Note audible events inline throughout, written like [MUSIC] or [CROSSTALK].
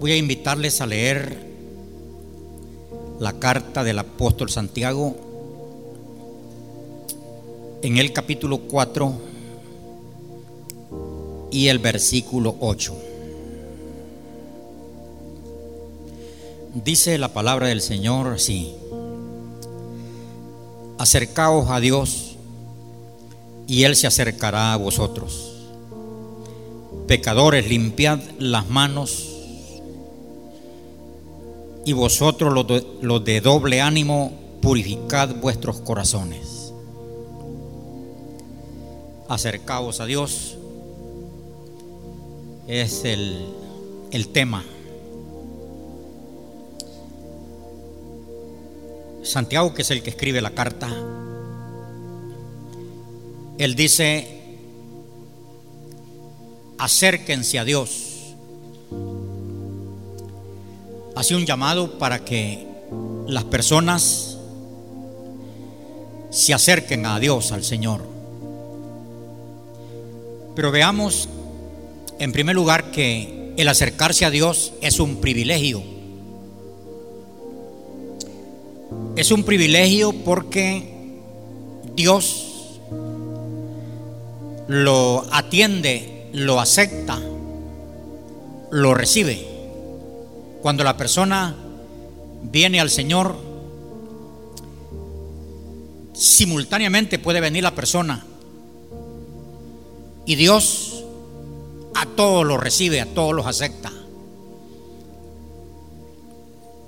Voy a invitarles a leer la carta del apóstol Santiago en el capítulo 4 y el versículo 8. Dice la palabra del Señor así, acercaos a Dios y Él se acercará a vosotros. Pecadores, limpiad las manos y vosotros los de, doble ánimo, purificad vuestros corazones. Acercaos a Dios es el, el tema. Santiago, que es el que escribe la carta, él dice, acérquense a Dios. Hace un llamado para que las personas se acerquen a Dios, al Señor. Pero veamos, en primer lugar, que el acercarse a Dios es un privilegio. Es un privilegio porque Dios lo atiende, lo acepta, lo recibe. Cuando la persona viene al Señor, simultáneamente puede venir la persona y Dios a todos los recibe, a todos los acepta.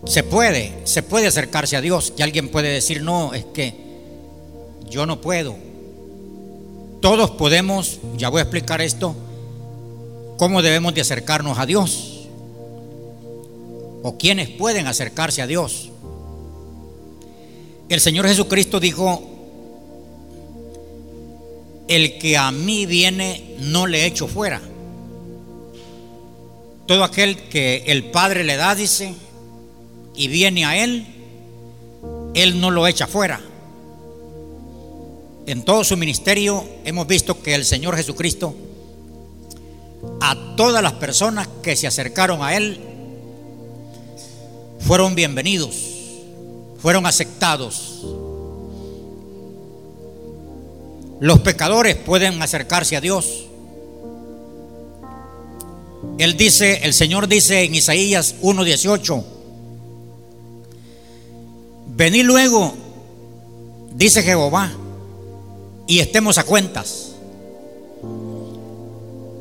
Se puede, se puede acercarse a Dios. Y alguien puede decir, no, es que yo no puedo. Todos podemos, ya voy a explicar esto, cómo debemos de acercarnos a Dios. O quienes pueden acercarse a Dios. El Señor Jesucristo dijo, el que a mí viene no le echo fuera. Todo aquel que el Padre le da, dice, y viene a Él, Él no lo echa fuera. En todo su ministerio hemos visto que el Señor Jesucristo, a todas las personas que se acercaron a Él, fueron bienvenidos, fueron aceptados. Los pecadores pueden acercarse a Dios. Él dice, el Señor dice en Isaías 1:18, Venid luego, dice Jehová, y estemos a cuentas.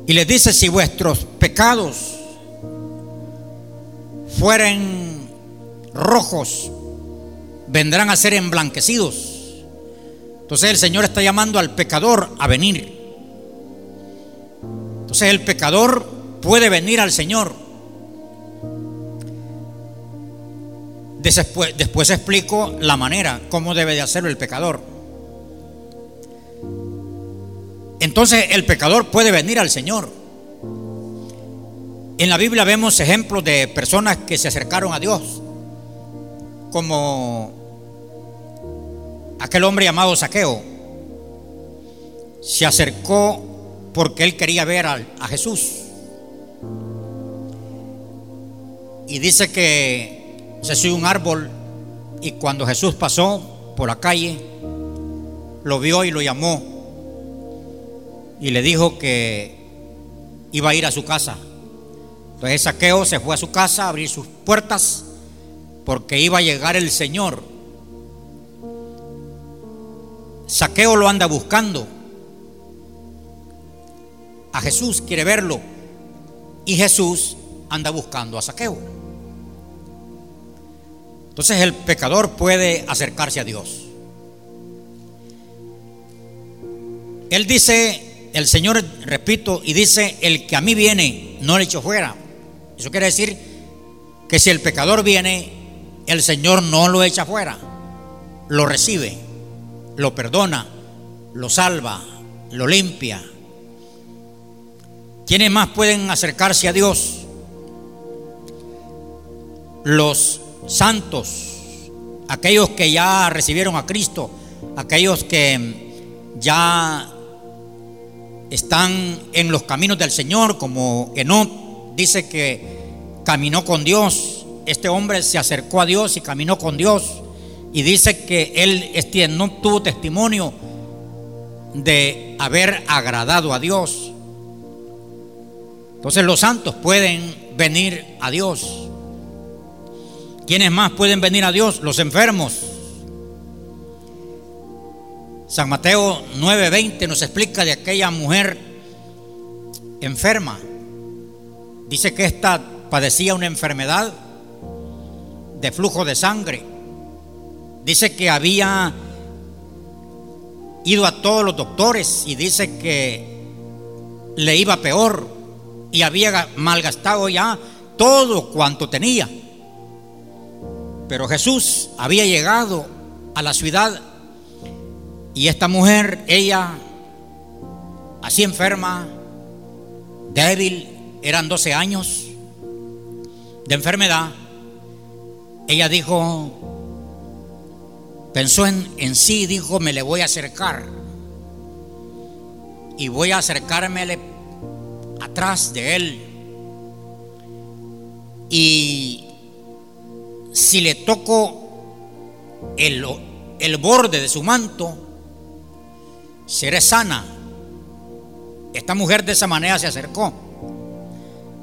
Y les dice, si vuestros pecados fueren rojos, vendrán a ser emblanquecidos. Entonces el Señor está llamando al pecador a venir. Entonces el pecador puede venir al Señor. Después, después explico la manera, cómo debe de hacerlo el pecador. Entonces el pecador puede venir al Señor. En la Biblia vemos ejemplos de personas que se acercaron a Dios, como aquel hombre llamado Saqueo. Se acercó porque él quería ver a, a Jesús. Y dice que se subió un árbol y cuando Jesús pasó por la calle, lo vio y lo llamó y le dijo que iba a ir a su casa. Entonces Saqueo se fue a su casa a abrir sus puertas porque iba a llegar el Señor. Saqueo lo anda buscando. A Jesús quiere verlo. Y Jesús anda buscando a Saqueo. Entonces el pecador puede acercarse a Dios. Él dice, el Señor, repito, y dice, el que a mí viene, no le echo fuera. Eso quiere decir que si el pecador viene, el Señor no lo echa fuera, lo recibe, lo perdona, lo salva, lo limpia. ¿Quiénes más pueden acercarse a Dios? Los santos, aquellos que ya recibieron a Cristo, aquellos que ya están en los caminos del Señor, como Enoch dice que caminó con Dios. Este hombre se acercó a Dios y caminó con Dios. Y dice que él no tuvo testimonio de haber agradado a Dios. Entonces los santos pueden venir a Dios. ¿Quiénes más pueden venir a Dios? Los enfermos. San Mateo 9:20 nos explica de aquella mujer enferma. Dice que ésta padecía una enfermedad de flujo de sangre. Dice que había ido a todos los doctores y dice que le iba peor y había malgastado ya todo cuanto tenía. Pero Jesús había llegado a la ciudad y esta mujer, ella, así enferma, débil, eran 12 años de enfermedad, ella dijo, pensó en, en sí, dijo, me le voy a acercar y voy a acercarme atrás de él. Y si le toco el, el borde de su manto, seré sana. Esta mujer de esa manera se acercó.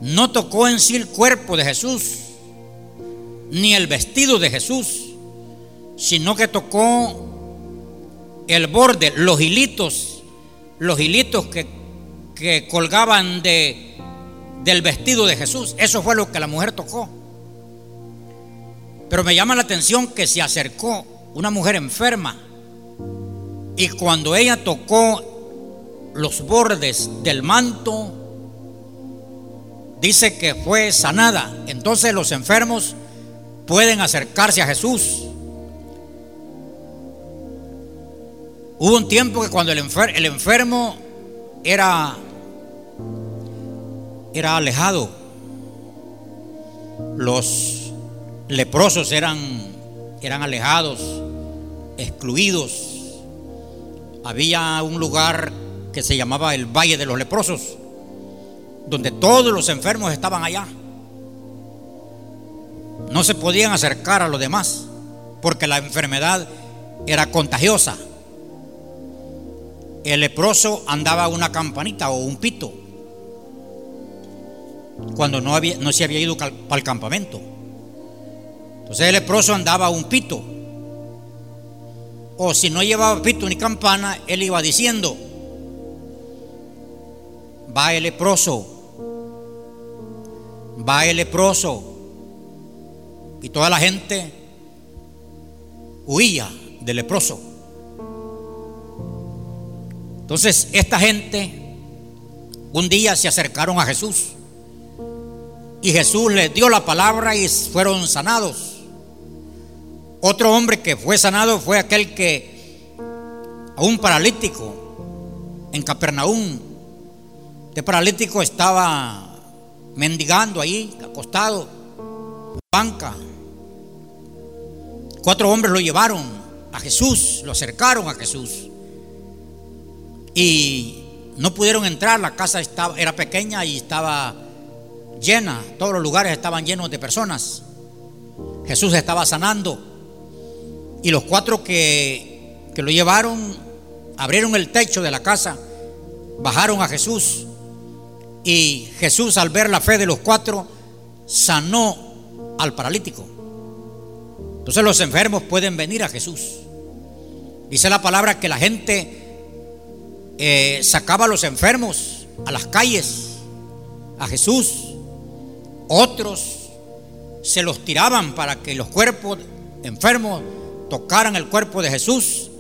No tocó en sí el cuerpo de Jesús, ni el vestido de Jesús, sino que tocó el borde, los hilitos, los hilitos que, que colgaban de, del vestido de Jesús. Eso fue lo que la mujer tocó. Pero me llama la atención que se acercó una mujer enferma y cuando ella tocó los bordes del manto, dice que fue sanada. Entonces los enfermos pueden acercarse a Jesús. Hubo un tiempo que cuando el, enfermo era, era alejado, los leprosos eran, eran alejados, excluidos. Había un lugar que se llamaba el Valle de los Leprosos, donde todos los enfermos estaban allá. No se podían acercar a los demás, porque la enfermedad era contagiosa. El leproso andaba una campanita o un pito cuando no, había, no se había ido para el campamento. Entonces el leproso andaba un pito. O si no llevaba pito ni campana, él iba diciendo, va el leproso, va el leproso. Y toda la gente huía del leproso. Entonces esta gente un día se acercaron a Jesús y Jesús les dio la palabra y fueron sanados. Otro hombre que fue sanado fue aquel que, a un paralítico en Capernaum, este paralítico estaba mendigando ahí, acostado, banca. Cuatro hombres lo llevaron a Jesús, lo acercaron a Jesús. Y no pudieron entrar, la casa estaba, era pequeña y estaba llena, todos los lugares estaban llenos de personas. Jesús estaba sanando. Y los cuatro que, que lo llevaron abrieron el techo de la casa, bajaron a Jesús y Jesús al ver la fe de los cuatro sanó al paralítico. Entonces los enfermos pueden venir a Jesús. Dice la palabra que la gente eh, sacaba a los enfermos a las calles, a Jesús. Otros se los tiraban para que los cuerpos enfermos tocaran el cuerpo de Jesús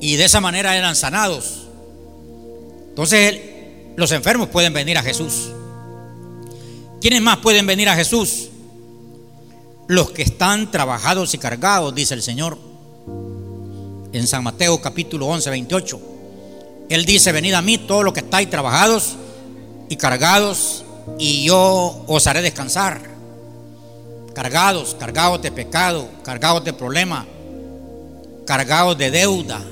y de esa manera eran sanados. Entonces los enfermos pueden venir a Jesús. ¿Quiénes más pueden venir a Jesús? Los que están trabajados y cargados, dice el Señor. En San Mateo capítulo 11, 28. Él dice, venid a mí todos los que estáis trabajados y cargados y yo os haré descansar. Cargados, cargados de pecado, cargados de problemas, cargados de deuda,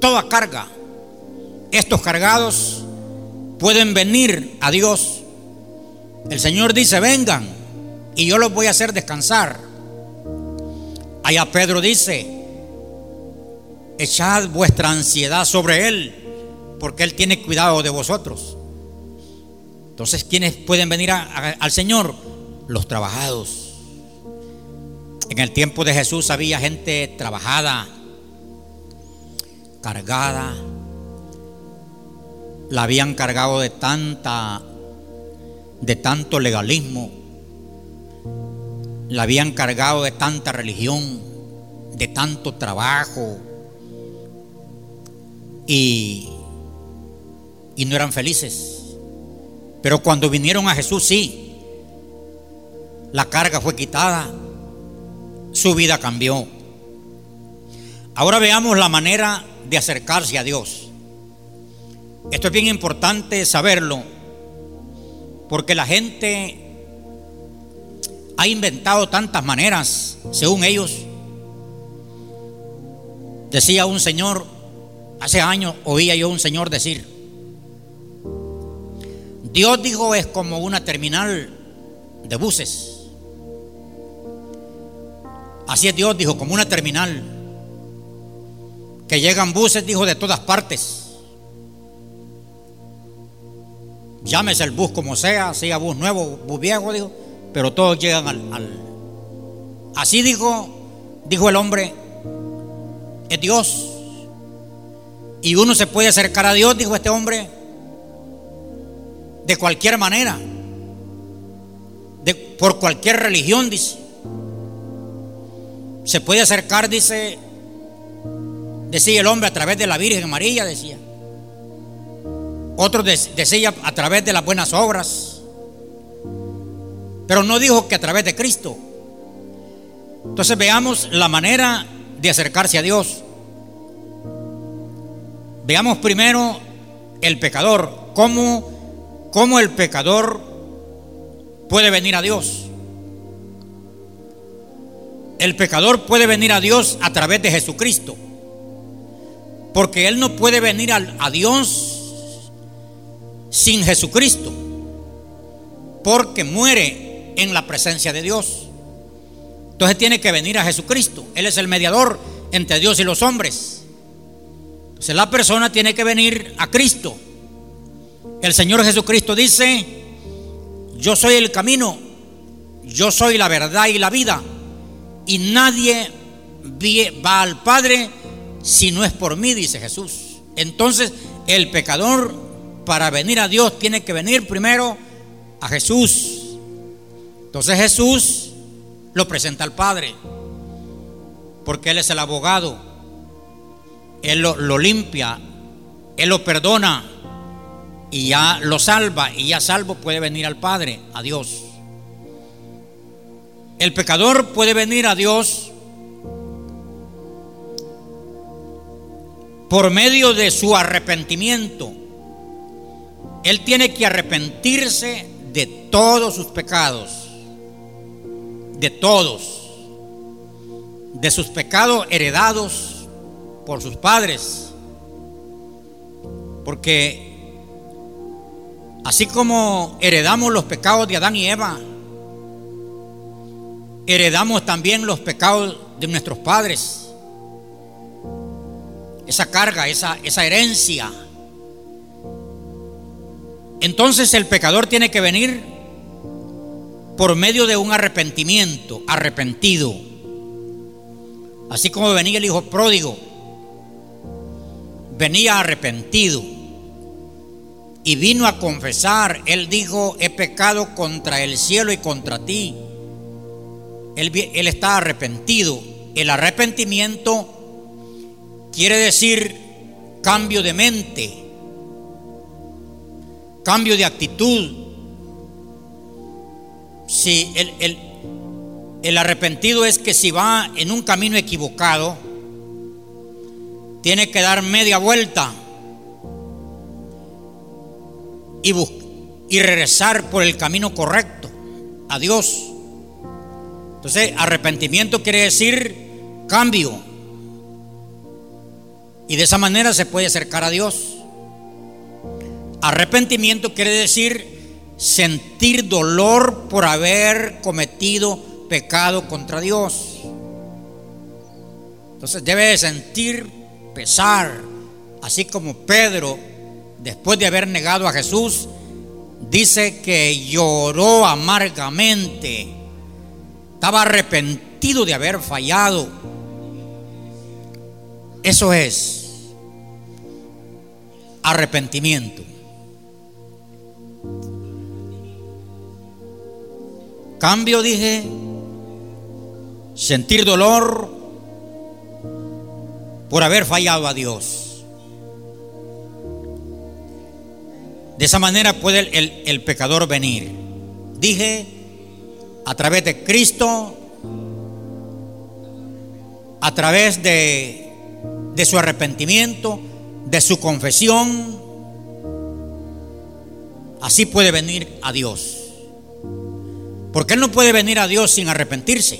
toda carga. Estos cargados pueden venir a Dios El Señor dice, vengan y yo los voy a hacer descansar. Allá Pedro dice, echad vuestra ansiedad sobre Él, porque Él tiene cuidado de vosotros. Entonces, ¿quiénes pueden venir al Señor? Los trabajados. En el tiempo de Jesús había gente trabajada, cargada. La habían cargado de tanta, de tanto legalismo. La habían cargado de tanta religión, de tanto trabajo. Y, y no eran felices. Pero cuando vinieron a Jesús, sí, la carga fue quitada, su vida cambió. Ahora veamos la manera de acercarse a Dios. Esto es bien importante saberlo, porque la gente ha inventado tantas maneras, según ellos. Decía un señor, hace años oía yo un señor decir, Dios dijo es como una terminal de buses. Así es Dios, dijo, como una terminal. Que llegan buses, dijo, de todas partes. Llámese el bus como sea, sea bus nuevo, bus viejo, dijo, pero todos llegan al. Así dijo, dijo el hombre, es Dios. Y uno se puede acercar a Dios, dijo este hombre, de cualquier manera, de, por cualquier religión, dice. Se puede acercar, dice, decía el hombre, a través de la Virgen María, decía. Otro decía a través de las buenas obras. Pero no dijo que a través de Cristo. Entonces veamos la manera de acercarse a Dios. Veamos primero el pecador, cómo ¿Cómo el pecador puede venir a Dios? El pecador puede venir a Dios a través de Jesucristo. Porque Él no puede venir a, Dios sin Jesucristo. Porque muere en la presencia de Dios. Entonces tiene que venir a Jesucristo. Él es el mediador entre Dios y los hombres. Entonces la persona tiene que venir a Cristo. El Señor Jesucristo dice, yo soy el camino, yo soy la verdad y la vida, y nadie va al Padre si no es por mí, dice Jesús. Entonces el pecador para venir a Dios tiene que venir primero a Jesús. Entonces Jesús lo presenta al Padre, porque Él es el abogado, Él lo, lo limpia, Él lo perdona, y ya lo salva y ya salvo puede venir al Padre, a Dios. El pecador puede venir a Dios por medio de su arrepentimiento. Él tiene que arrepentirse de todos sus pecados, de todos, de sus pecados heredados por sus padres, porque Así como heredamos los pecados de Adán y Eva, heredamos también los pecados de nuestros padres. Esa carga, esa, esa herencia. Entonces el pecador tiene que venir por medio de un arrepentimiento, arrepentido. Así como venía el hijo pródigo, venía arrepentido y vino a confesar. Él dijo, he pecado contra el cielo y contra ti. Él, está arrepentido. El arrepentimiento quiere decir cambio de mente, cambio de actitud. Si el, el, arrepentido es que si va en un camino equivocado, tiene que dar media vuelta y, y regresar por el camino correcto a Dios. Entonces, arrepentimiento quiere decir cambio. Y de esa manera se puede acercar a Dios. Arrepentimiento quiere decir sentir dolor por haber cometido pecado contra Dios. Entonces debe de sentir pesar, así como Pedro, después de haber negado a Jesús, dice que lloró amargamente, estaba arrepentido de haber fallado. Eso es arrepentimiento. Cambio, dije, sentir dolor por haber fallado a Dios. De esa manera puede el, pecador venir. Dije, a través de Cristo, a través de, su arrepentimiento, de su confesión, así puede venir a Dios. Porque Él no puede venir a Dios sin arrepentirse.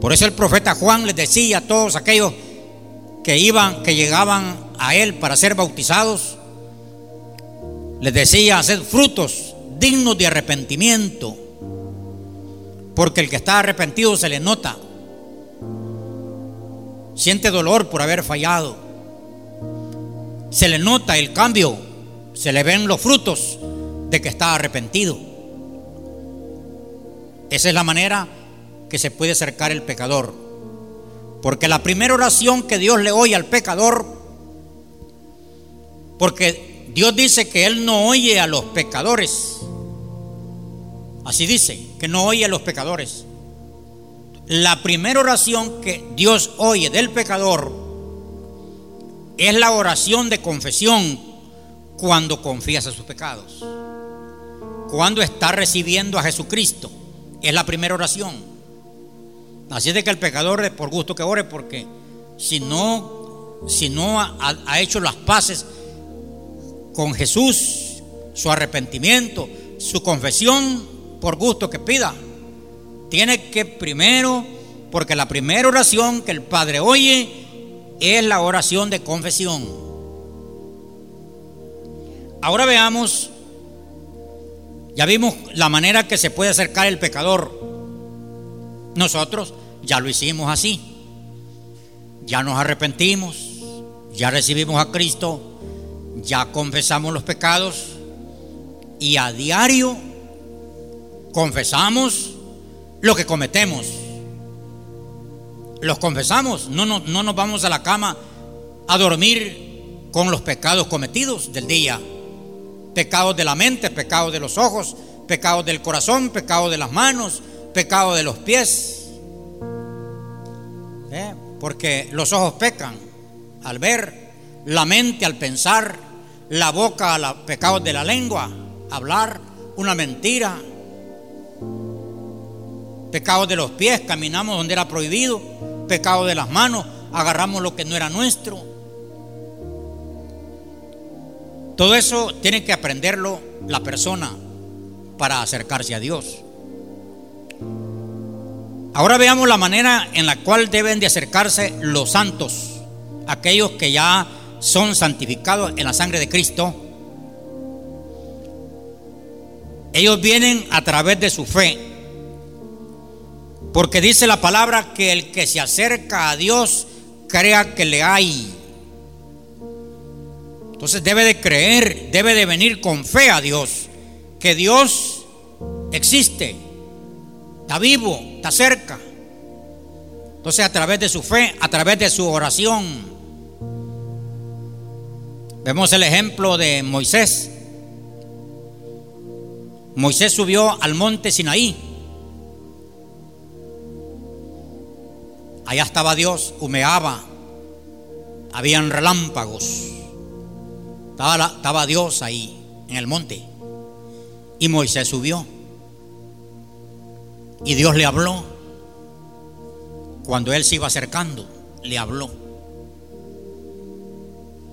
Por eso el profeta Juan les decía a todos aquellos que iban, que llegaban a Él para ser bautizados, les decía hacer frutos dignos de arrepentimiento. Porque el que está arrepentido se le nota. Siente dolor por haber fallado. Se le nota el cambio. Se le ven los frutos de que está arrepentido. Esa es la manera que se puede acercar el pecador. Porque la primera oración que Dios le oye al pecador, porque Dios dice que Él no oye a los pecadores. Así dice, que no oye a los pecadores. La primera oración que Dios oye del pecador es la oración de confesión cuando confiesa sus pecados. Cuando está recibiendo a Jesucristo. Es la primera oración. Así es de que el pecador por gusto que ore, porque si no, si no ha, hecho las paces con Jesús, su arrepentimiento, su confesión, por gusto que pida, tiene que primero, porque la primera oración que el Padre oye es la oración de confesión. Ahora veamos ya vimos la manera que se puede acercar el pecador. Nosotros ya lo hicimos así. Ya nos arrepentimos, ya recibimos a Cristo, ya confesamos los pecados y a diario confesamos lo que cometemos. Los confesamos, no, no, no nos vamos a la cama a dormir con los pecados cometidos del día pecados de la mente, pecados de los ojos, pecados del corazón, pecados de las manos, pecados de los pies. ¿Eh? Porque los ojos pecan al ver, la mente al pensar, la boca a pecados de la lengua, hablar una mentira. Pecados de los pies, caminamos donde era prohibido. Pecados de las manos, agarramos lo que no era nuestro todo eso tiene que aprenderlo la persona para acercarse a Dios. Ahora veamos la manera en la cual deben de acercarse los santos, aquellos que ya son santificados en la sangre de Cristo. Ellos vienen a través de su fe, porque dice la palabra que el que se acerca a Dios crea que le hay entonces debe de creer, debe de venir con fe a Dios, que Dios existe, está vivo, está cerca. Entonces a través de su fe, a través de su oración, vemos el ejemplo de Moisés. Moisés subió al monte Sinaí. Allá estaba Dios, humeaba, habían relámpagos. Estaba, Dios ahí en el monte. Y Moisés subió. Y Dios le habló. Cuando él se iba acercando, le habló.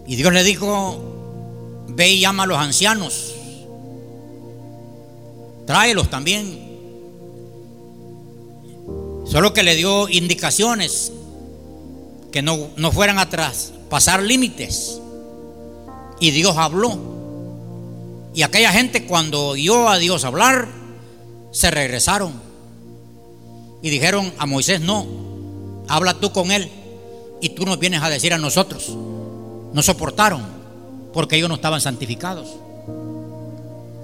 Y Dios le dijo, ve y llama a los ancianos. Tráelos también. Solo que le dio indicaciones que no, no fueran atrás, pasar límites. Y Dios habló. Y aquella gente cuando oyó a Dios hablar, se regresaron y dijeron a Moisés, no, habla tú con él y tú nos vienes a decir a nosotros. No soportaron porque ellos no estaban santificados.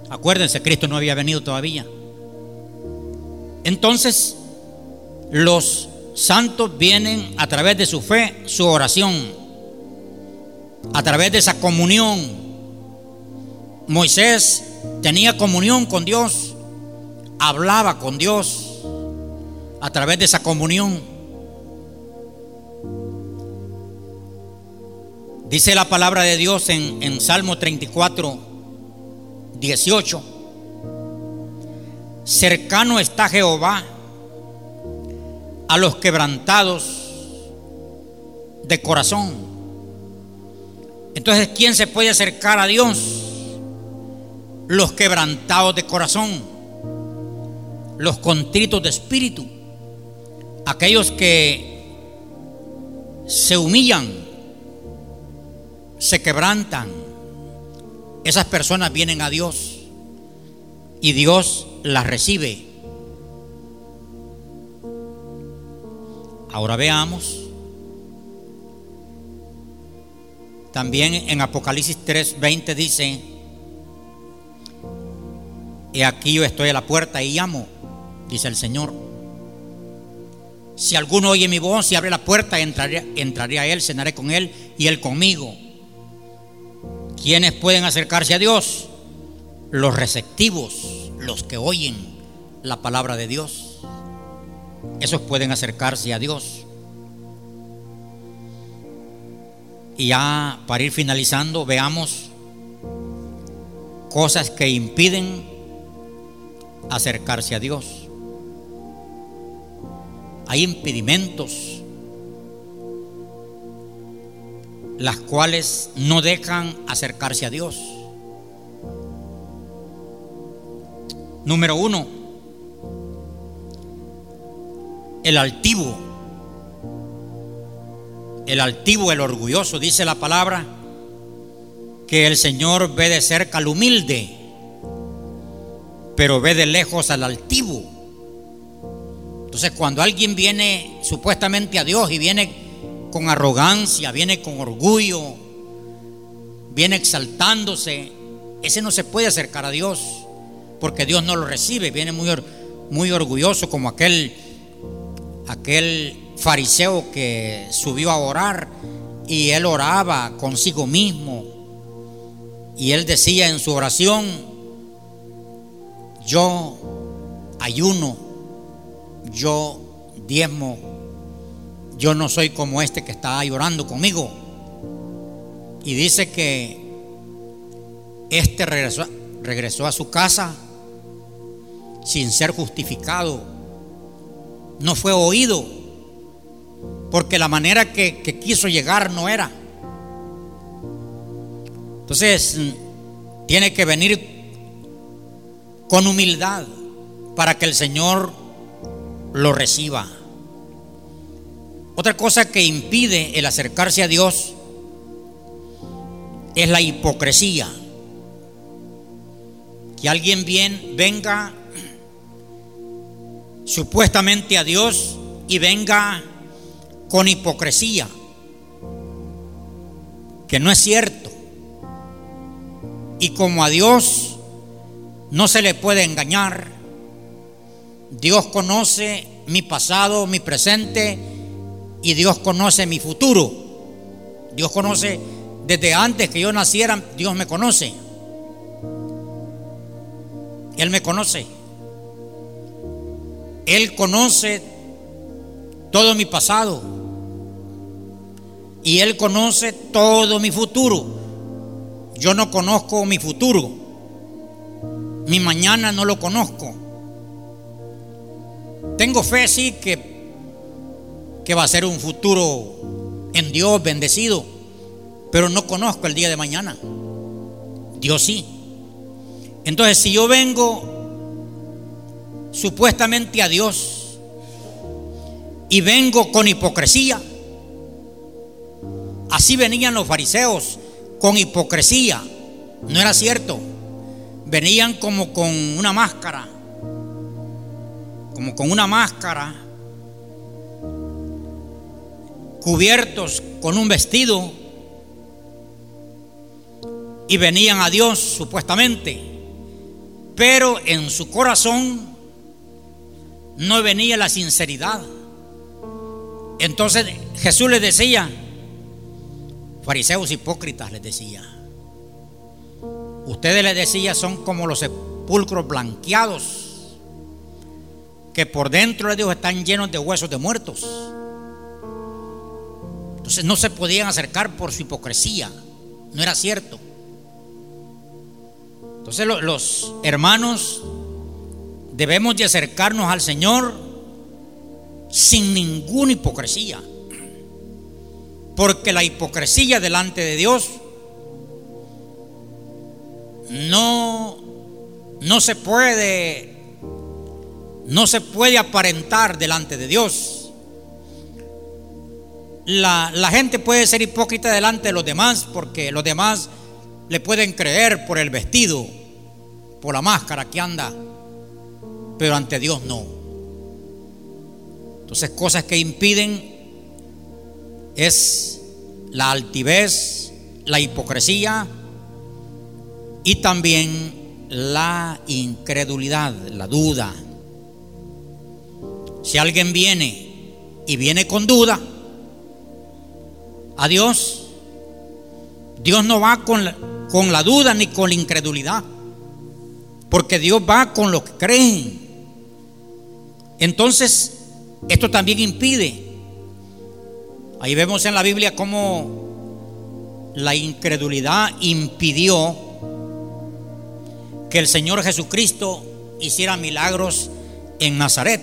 Acuérdense, Cristo no había venido todavía. Entonces, los santos vienen a través de su fe, su oración, a través de esa comunión. Moisés tenía comunión con Dios, hablaba con Dios a través de esa comunión. Dice la palabra de Dios en, Salmo 34, 18. Cercano está Jehová a los quebrantados de corazón. Entonces, ¿quién se puede acercar a Dios? Los quebrantados de corazón, los contritos de espíritu, aquellos que se humillan, se quebrantan. Esas personas vienen a Dios y Dios las recibe. Ahora veamos. También en Apocalipsis 3:20 dice, He aquí yo estoy a la puerta y llamo, dice el Señor. Si alguno oye mi voz y abre la puerta, entraré, entraré a él, cenaré con él y él conmigo. ¿Quiénes pueden acercarse a Dios? Los receptivos, los que oyen la palabra de Dios esos pueden acercarse a Dios. Y ya para ir finalizando, veamos cosas que impiden acercarse a Dios. Hay impedimentos las cuales no dejan acercarse a Dios. Número uno, el altivo, el altivo, el orgulloso, dice la palabra, que el Señor ve de cerca al humilde, pero ve de lejos al altivo. Entonces cuando alguien viene supuestamente a Dios y viene con arrogancia, viene con orgullo, viene exaltándose, ese no se puede acercar a Dios, porque Dios no lo recibe, viene muy, muy orgulloso como aquel aquel fariseo que subió a orar y él oraba consigo mismo. Y él decía en su oración, yo ayuno, yo diezmo, yo no soy como este que está llorando conmigo. Y dice que este regresó, regresó a su casa sin ser justificado. No fue oído, porque la manera que, quiso llegar no era. Entonces, tiene que venir con humildad para que el Señor lo reciba. Otra cosa que impide el acercarse a Dios es la hipocresía. Que alguien bien venga supuestamente a Dios y venga con hipocresía, que no es cierto. Y como a Dios no se le puede engañar, Dios conoce mi pasado, mi presente y Dios conoce mi futuro. Dios conoce desde antes que yo naciera, Dios me conoce. Él me conoce. Él conoce todo mi pasado y Él conoce todo mi futuro. Yo no conozco mi futuro. Mi mañana no lo conozco. Tengo fe, sí, que, que va a ser un futuro en Dios bendecido, pero no conozco el día de mañana. Dios sí. Entonces, si yo vengo supuestamente a Dios y vengo con hipocresía. Así venían los fariseos con hipocresía. No era cierto. venían como con una máscara, como con una máscara, cubiertos con un vestido, y venían a Dios supuestamente, pero en su corazón no venía la sinceridad. Entonces Jesús les decía, fariseos hipócritas les decía, ustedes les decía son como los sepulcros blanqueados, que por dentro de Dios están llenos de huesos de muertos. Entonces no se podían acercar por su hipocresía, no era cierto. Entonces los hermanos debemos de acercarnos al Señor sin ninguna hipocresía. Porque la hipocresía delante de Dios no, no se puede, no se puede aparentar delante de Dios. La, la gente puede ser hipócrita delante de los demás porque los demás le pueden creer por el vestido, por la máscara que anda, pero ante Dios no. Entonces cosas que impiden es la altivez, la hipocresía y también la incredulidad, la duda. Si alguien viene y viene con duda a Dios, Dios no va con la, con la duda ni con la incredulidad. Porque Dios va con los que creen. Entonces, esto también impide. Ahí vemos en la Biblia cómo la incredulidad impidió que el Señor Jesucristo hiciera milagros en Nazaret.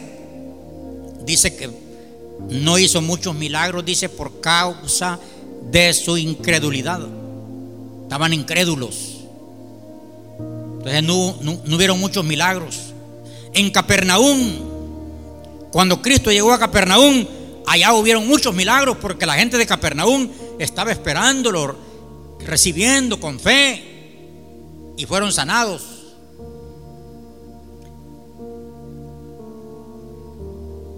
Dice que no hizo muchos milagros, dice, por causa de su incredulidad. Estaban incrédulos. Entonces no, no, hubieron muchos milagros. En Capernaum, cuando Cristo llegó a Capernaum, allá hubieron muchos milagros porque la gente de Capernaum estaba esperándolo, recibiendo con fe y fueron sanados.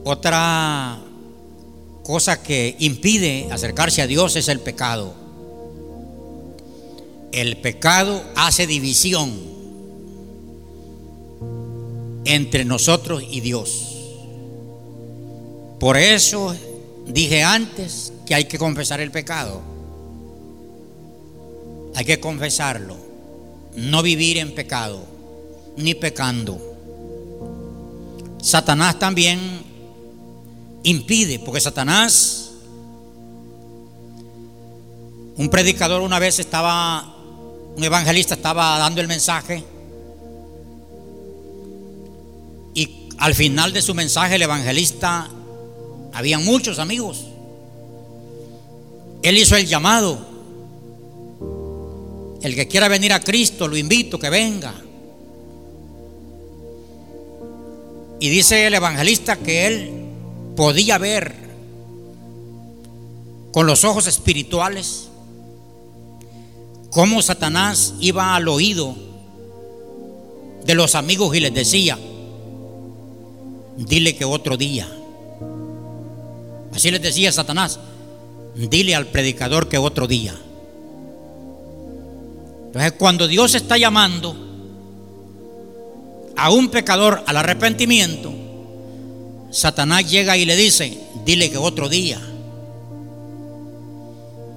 Otra cosa que impide acercarse a Dios es el pecado. El pecado hace división entre nosotros y Dios. Por eso dije antes que hay que confesar el pecado. Hay que confesarlo. No vivir en pecado, ni pecando. Satanás también impide, porque Satanás, un predicador una vez estaba un evangelista estaba dando el mensaje y al final de su mensaje el evangelista, había muchos amigos. Él hizo el llamado. El que quiera venir a Cristo, lo invito que venga. Y dice el evangelista que él podía ver con los ojos espirituales cómo Satanás iba al oído de los amigos y les decía, dile que otro día. Así les decía Satanás, dile al predicador que otro día. Entonces cuando Dios está llamando a un pecador al arrepentimiento, Satanás llega y le dice, dile que otro día.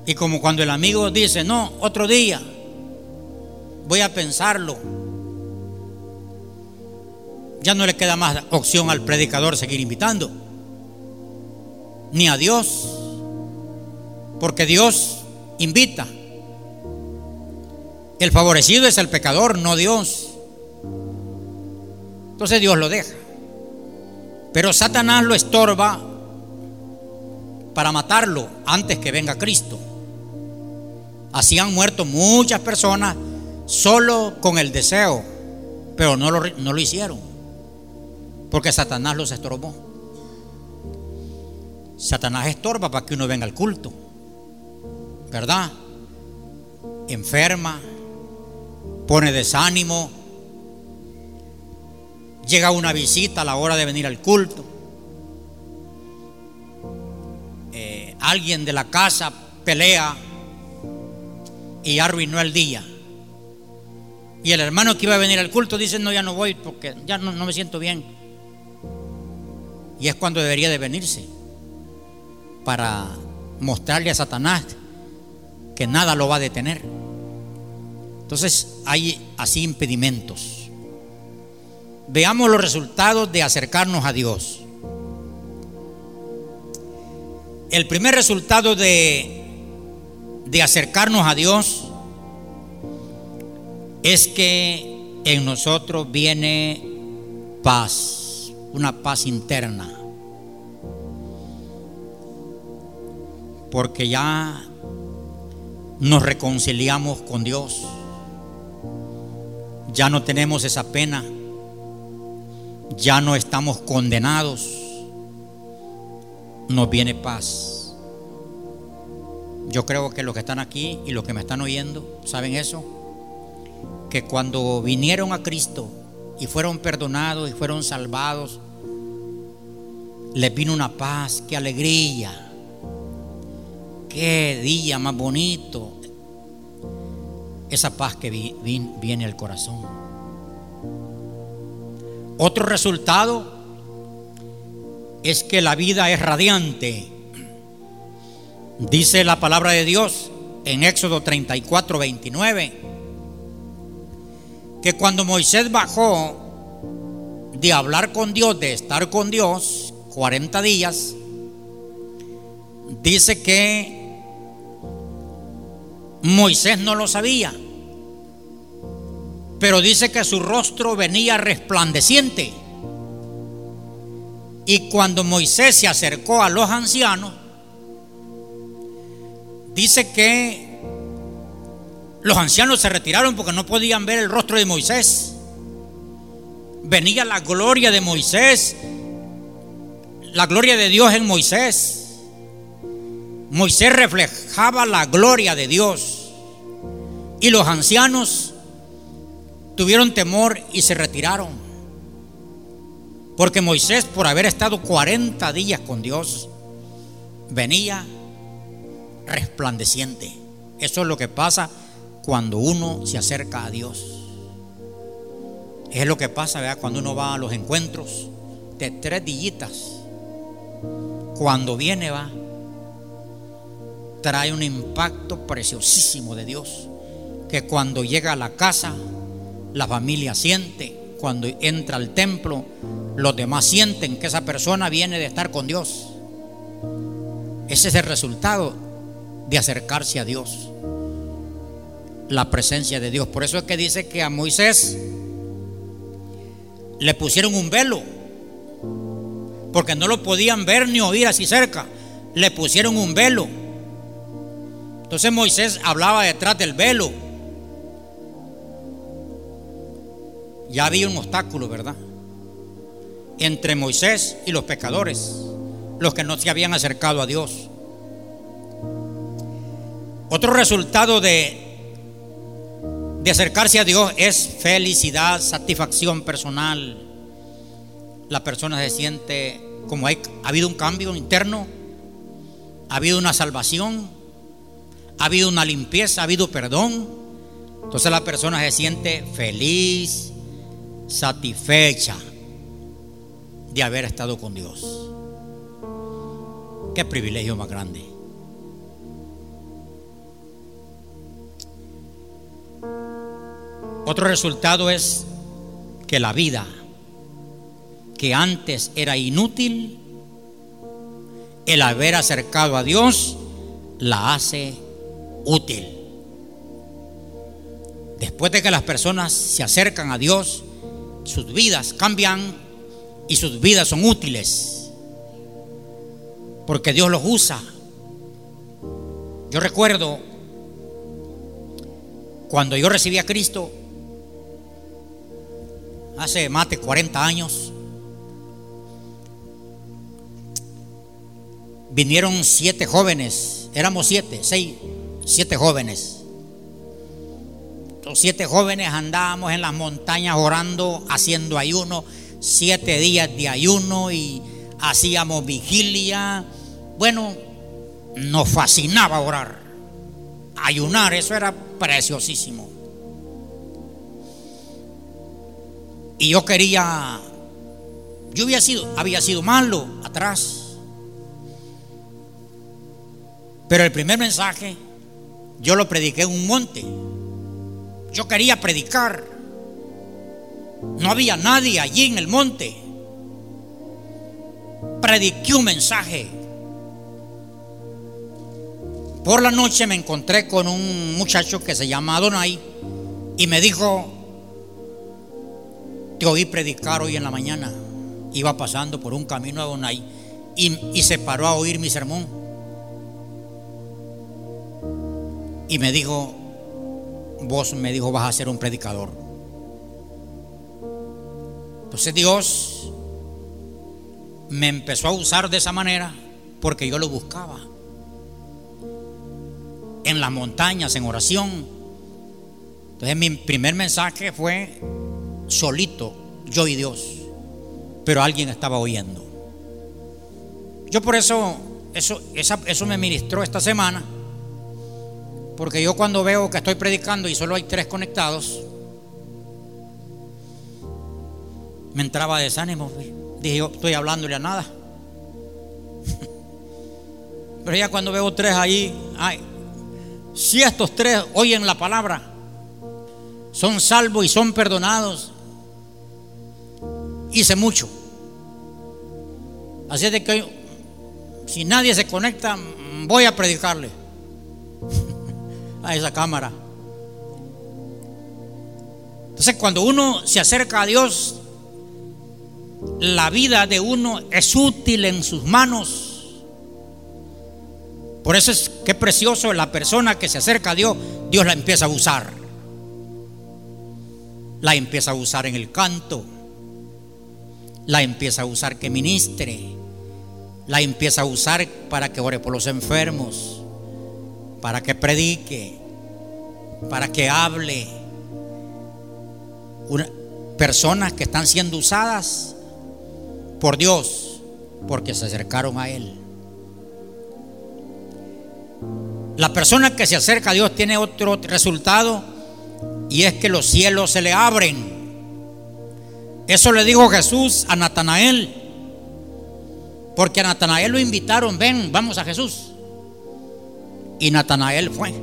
Y como cuando el amigo dice, no, otro día, voy a pensarlo. Ya no le queda más opción al predicador seguir invitando, ni a Dios, porque Dios invita. El favorecido es el pecador, no Dios. Entonces Dios lo deja. Pero Satanás lo estorba para matarlo antes que venga Cristo. Así han muerto muchas personas solo con el deseo, pero no lo, no lo hicieron, porque Satanás los estorbó. Satanás estorba para que uno venga al culto, ¿verdad? Enferma, pone desánimo, llega una visita a la hora de venir al culto. Eh, alguien de la casa pelea y arruinó el día. Y el hermano que iba a venir al culto dice, no, ya no voy porque ya no, no me siento bien. Y es cuando debería de venirse para mostrarle a Satanás que nada lo va a detener. Entonces hay así impedimentos. Veamos los resultados de acercarnos a Dios. El primer resultado de, de acercarnos a Dios es que en nosotros viene paz, una paz interna. Porque ya nos reconciliamos con Dios. Ya no tenemos esa pena. Ya no estamos condenados. Nos viene paz. Yo creo que los que están aquí y los que me están oyendo, ¿saben eso? Que cuando vinieron a Cristo y fueron perdonados y fueron salvados, les vino una paz, qué alegría Qué día más bonito. Esa paz que viene al corazón. Otro resultado es que la vida es radiante. Dice la palabra de Dios en Éxodo 34, 29, que cuando Moisés bajó de hablar con Dios, de estar con Dios, 40 días, dice que Moisés no lo sabía, pero dice que su rostro venía resplandeciente. Y cuando Moisés se acercó a los ancianos, dice que los ancianos se retiraron porque no podían ver el rostro de Moisés. Venía la gloria de Moisés, la gloria de Dios en Moisés. Moisés reflejaba la gloria de Dios y los ancianos tuvieron temor y se retiraron. Porque Moisés, por haber estado 40 días con Dios, venía resplandeciente. Eso es lo que pasa cuando uno se acerca a Dios. Es lo que pasa cuando uno va a los encuentros de tres dillitas. Cuando viene va trae un impacto preciosísimo de Dios, que cuando llega a la casa, la familia siente, cuando entra al templo, los demás sienten que esa persona viene de estar con Dios. Ese es el resultado de acercarse a Dios, la presencia de Dios. Por eso es que dice que a Moisés le pusieron un velo, porque no lo podían ver ni oír así cerca. Le pusieron un velo entonces Moisés hablaba detrás del velo. Ya había un obstáculo, ¿verdad? Entre Moisés y los pecadores, los que no se habían acercado a Dios. Otro resultado de, de acercarse a Dios es felicidad, satisfacción personal. La persona se siente como hay, ha habido un cambio interno, ha habido una salvación, ha habido una limpieza, ha habido perdón. Entonces la persona se siente feliz, satisfecha de haber estado con Dios. Qué privilegio más grande. Otro resultado es que la vida que antes era inútil, el haber acercado a Dios la hace útil. Después de que las personas se acercan a Dios, sus vidas cambian y sus vidas son útiles. Porque Dios los usa. Yo recuerdo cuando yo recibí a Cristo, hace más de 40 años, vinieron siete jóvenes, éramos siete, seis, siete jóvenes. Los siete jóvenes andábamos en las montañas orando, haciendo ayuno, siete días de ayuno y hacíamos vigilia. Bueno, nos fascinaba orar. Ayunar, eso era preciosísimo. Y yo quería, yo había sido, había sido malo atrás. Pero el primer mensaje yo lo prediqué en un monte. Yo quería predicar. No había nadie allí en el monte. Prediqué un mensaje. Por la noche me encontré con un muchacho que se llama Adonai y me dijo, te oí predicar hoy en la mañana. Iba pasando por un camino a Adonai y, y se paró a oír mi sermón. Y me dijo, vos me dijo, vas a ser un predicador. Entonces Dios me empezó a usar de esa manera porque yo lo buscaba. En las montañas, en oración. Entonces mi primer mensaje fue solito, yo y Dios. Pero alguien estaba oyendo. Yo por eso, eso, eso me ministró esta semana. Porque yo cuando veo que estoy predicando y solo hay tres conectados, me entraba desánimo. Dije, yo estoy hablándole a nada. [LAUGHS] Pero ya cuando veo tres ahí, ay, si estos tres oyen la palabra, son salvos y son perdonados, hice mucho. Así de que si nadie se conecta, voy a predicarle [LAUGHS] a esa cámara. Entonces cuando uno se acerca a Dios, la vida de uno es útil en sus manos. Por eso es que precioso la persona que se acerca a Dios, Dios la empieza a usar. La empieza a usar en el canto. La empieza a usar que ministre. La empieza a usar para que ore por los enfermos para que predique, para que hable. personas que están siendo usadas por Dios porque se acercaron a Él. La persona que se acerca a Dios tiene otro resultado y es que los cielos se le abren. Eso le dijo Jesús a Natanael. Porque a Natanael lo invitaron, ven, vamos a Jesús. Y Natanael fue.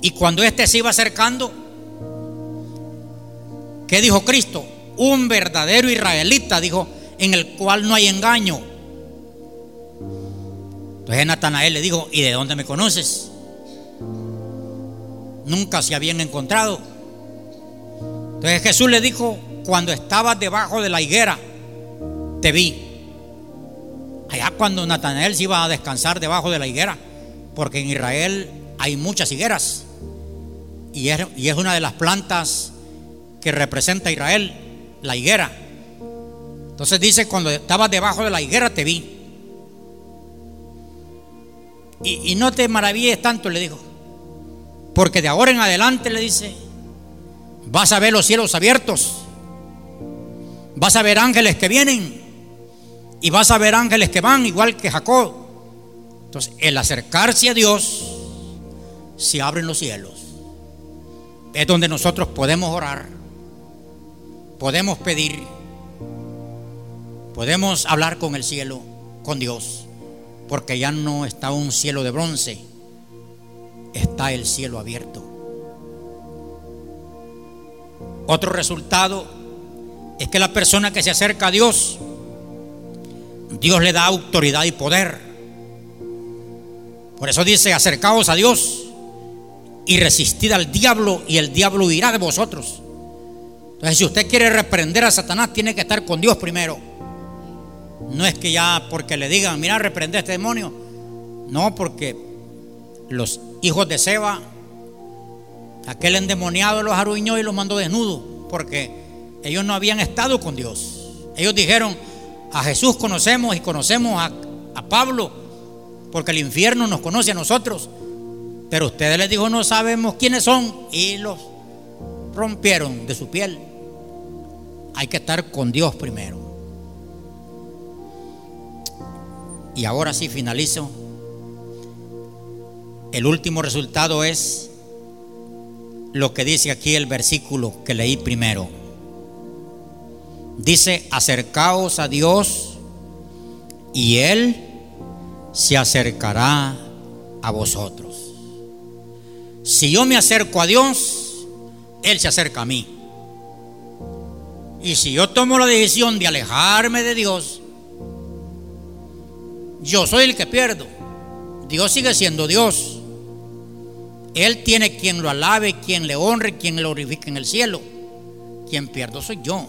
Y cuando éste se iba acercando, ¿qué dijo Cristo? Un verdadero israelita, dijo, en el cual no hay engaño. Entonces Natanael le dijo, ¿y de dónde me conoces? Nunca se habían encontrado. Entonces Jesús le dijo, cuando estabas debajo de la higuera, te vi. Allá cuando Natanael se iba a descansar debajo de la higuera, porque en Israel hay muchas higueras y es, una de las plantas que representa Israel, la higuera. Entonces dice, cuando estabas debajo de la higuera te vi. Y, y, no te maravilles tanto, le dijo. Porque de ahora en adelante, le dice, vas a ver los cielos abiertos. Vas a ver ángeles que vienen. Y vas a ver ángeles que van, igual que Jacob. Entonces, el acercarse a Dios, se abren los cielos. Es donde nosotros podemos orar, podemos pedir, podemos hablar con el cielo, con Dios, porque ya no está un cielo de bronce, está el cielo abierto. Otro resultado es que la persona que se acerca a Dios, Dios le da autoridad y poder. Por eso dice, acercaos a Dios y resistid al diablo y el diablo huirá de vosotros. Entonces, si usted quiere reprender a Satanás, tiene que estar con Dios primero. No es que ya porque le digan, mira, reprende a este demonio. No, porque los hijos de Seba, aquel endemoniado los arruinó y los mandó desnudos, porque ellos no habían estado con Dios. Ellos dijeron, a Jesús conocemos y conocemos a, a Pablo, porque el infierno nos conoce a nosotros. Pero ustedes les dijo, no sabemos quiénes son y los rompieron de su piel. hay que estar con Dios primero. Y ahora sí finalizo. El último resultado es lo que dice aquí el versículo que leí primero. Dice, acercaos a Dios y Él se acercará a vosotros. Si yo me acerco a Dios, Él se acerca a mí. Y si yo tomo la decisión de alejarme de Dios, yo soy el que pierdo. Dios sigue siendo Dios. Él tiene quien lo alabe, quien le honre, quien le glorifique en el cielo. Quien pierdo soy yo.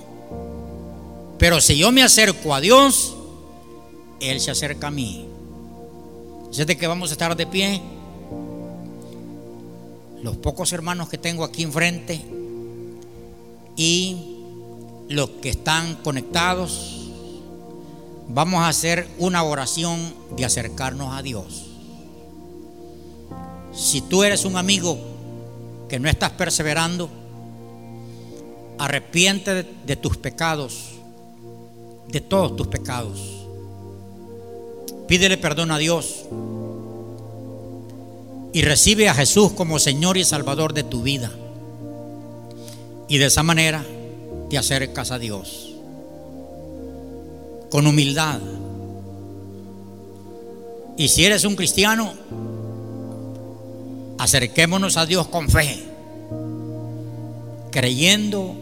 Pero si yo me acerco a Dios, Él se acerca a mí. ¿Es de que vamos a estar de pie? Los pocos hermanos que tengo aquí enfrente y los que están conectados vamos a hacer una oración de acercarnos a Dios. Si tú eres un amigo que no estás perseverando, arrepiente de, tus pecados, de todos tus pecados. Pídele perdón a Dios y recibe a Jesús como Señor y Salvador de tu vida. Y de esa manera te acercas a Dios con humildad. Y si eres un cristiano, acerquémonos a Dios con fe, creyendo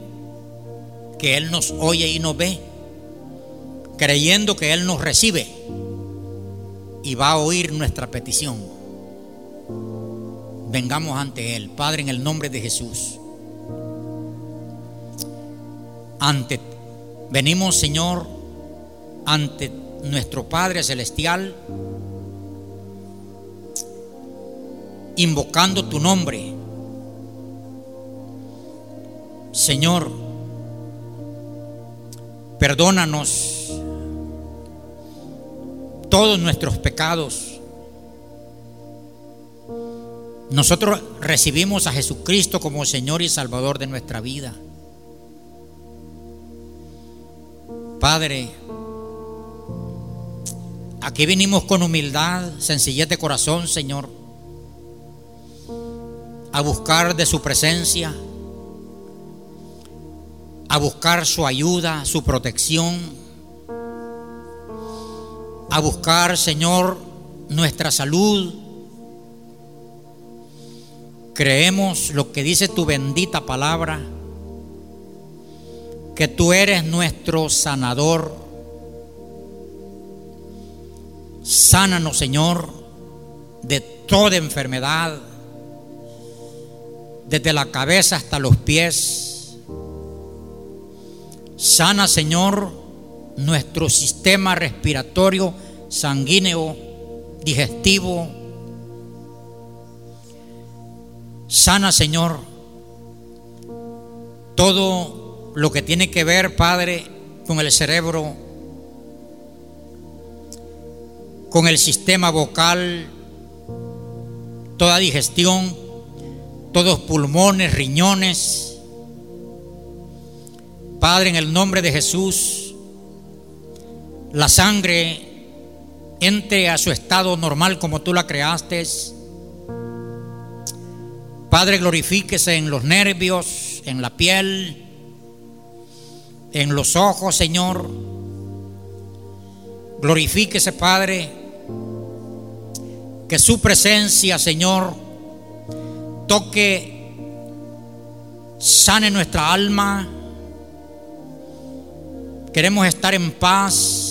que Él nos oye y nos ve, creyendo que Él nos recibe y va a oír nuestra petición. Vengamos ante Él, Padre, en el nombre de Jesús. Ante venimos, Señor, ante nuestro Padre Celestial, invocando tu nombre. Señor, perdónanos todos nuestros pecados. Nosotros recibimos a Jesucristo como Señor y Salvador de nuestra vida. Padre, Aquí venimos con humildad, sencillez de corazón, Señor, a buscar de su presencia, a buscar su ayuda, su protección, a buscar, Señor, nuestra salud. Creemos lo que dice tu bendita palabra, que tú eres nuestro sanador Sánanos, Señor, de toda enfermedad, desde la cabeza hasta los pies. Sana, Señor, nuestro sistema respiratorio, sanguíneo, digestivo. Sana, Señor, todo lo que tiene que ver, Padre, con el cerebro con el sistema vocal, toda digestión, todos pulmones, riñones. Padre, en el nombre de Jesús, la sangre entre a su estado normal como tú la creaste. Padre, glorifíquese en los nervios, en la piel, en los ojos, Señor. Glorifíquese, Padre, que su presencia, Señor, toque, sane nuestra alma. Queremos estar en paz.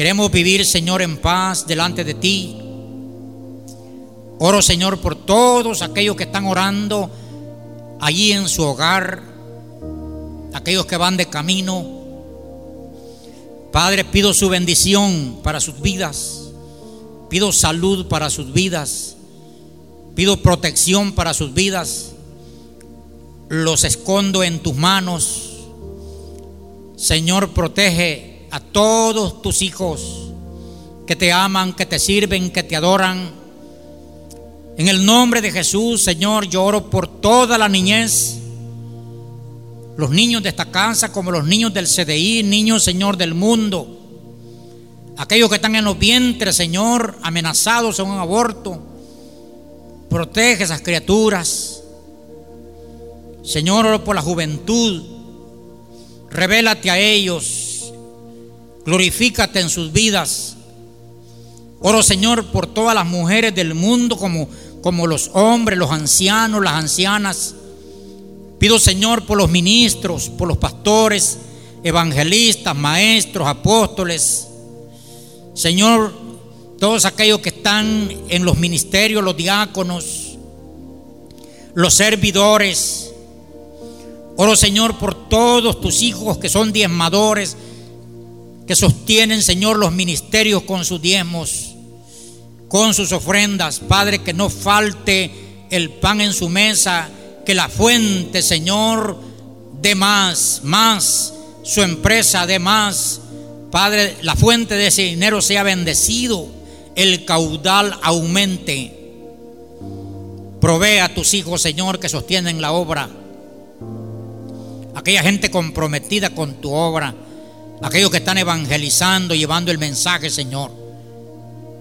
Queremos vivir, Señor, en paz delante de ti. Oro, Señor, por todos aquellos que están orando allí en su hogar, aquellos que van de camino. Padre, pido su bendición para sus vidas. Pido salud para sus vidas. Pido protección para sus vidas. Los escondo en tus manos. Señor, protege a todos tus hijos que te aman, que te sirven, que te adoran. En el nombre de Jesús, Señor, yo oro por toda la niñez, los niños de esta casa como los niños del CDI, niños, Señor, del mundo. Aquellos que están en los vientres, Señor, amenazados en un aborto. Protege esas criaturas. Señor, oro por la juventud. Revélate a ellos. Glorifícate en sus vidas. Oro, Señor, por todas las mujeres del mundo, como, como los hombres, los ancianos, las ancianas. Pido, Señor, por los ministros, por los pastores, evangelistas, maestros, apóstoles. Señor, todos aquellos que están en los ministerios, los diáconos, los servidores. Oro, Señor, por todos tus hijos que son diezmadores, que sostienen, Señor, los ministerios con sus diezmos, con sus ofrendas. Padre, que no falte el pan en su mesa que la fuente, Señor, de más, más, su empresa de más. Padre, la fuente de ese dinero sea bendecido, el caudal aumente. Provee a tus hijos, Señor, que sostienen la obra. Aquella gente comprometida con tu obra. Aquellos que están evangelizando, llevando el mensaje, Señor.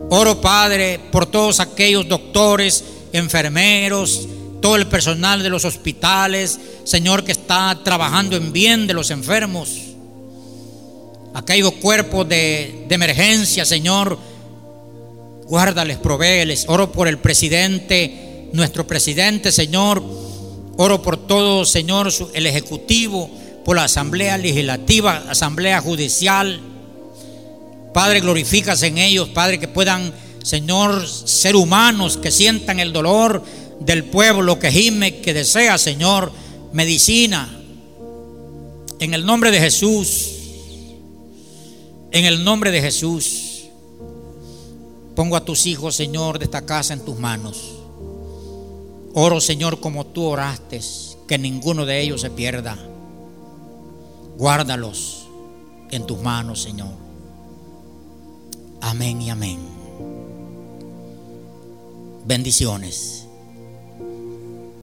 Oro, Padre, por todos aquellos doctores, enfermeros, todo el personal de los hospitales, Señor, que está trabajando en bien de los enfermos. Aquellos cuerpos de, de emergencia, Señor, guárdales, provéeles. Oro por el presidente, nuestro presidente, Señor. Oro por todo, Señor, el Ejecutivo, por la Asamblea Legislativa, Asamblea Judicial. Padre, glorifícase en ellos, Padre, que puedan, Señor, ser humanos, que sientan el dolor del pueblo que gime, que desea, Señor, medicina. En el nombre de Jesús, en el nombre de Jesús, pongo a tus hijos, Señor, de esta casa en tus manos. Oro, Señor, como tú oraste, que ninguno de ellos se pierda. Guárdalos en tus manos, Señor. Amén y amén. Bendiciones.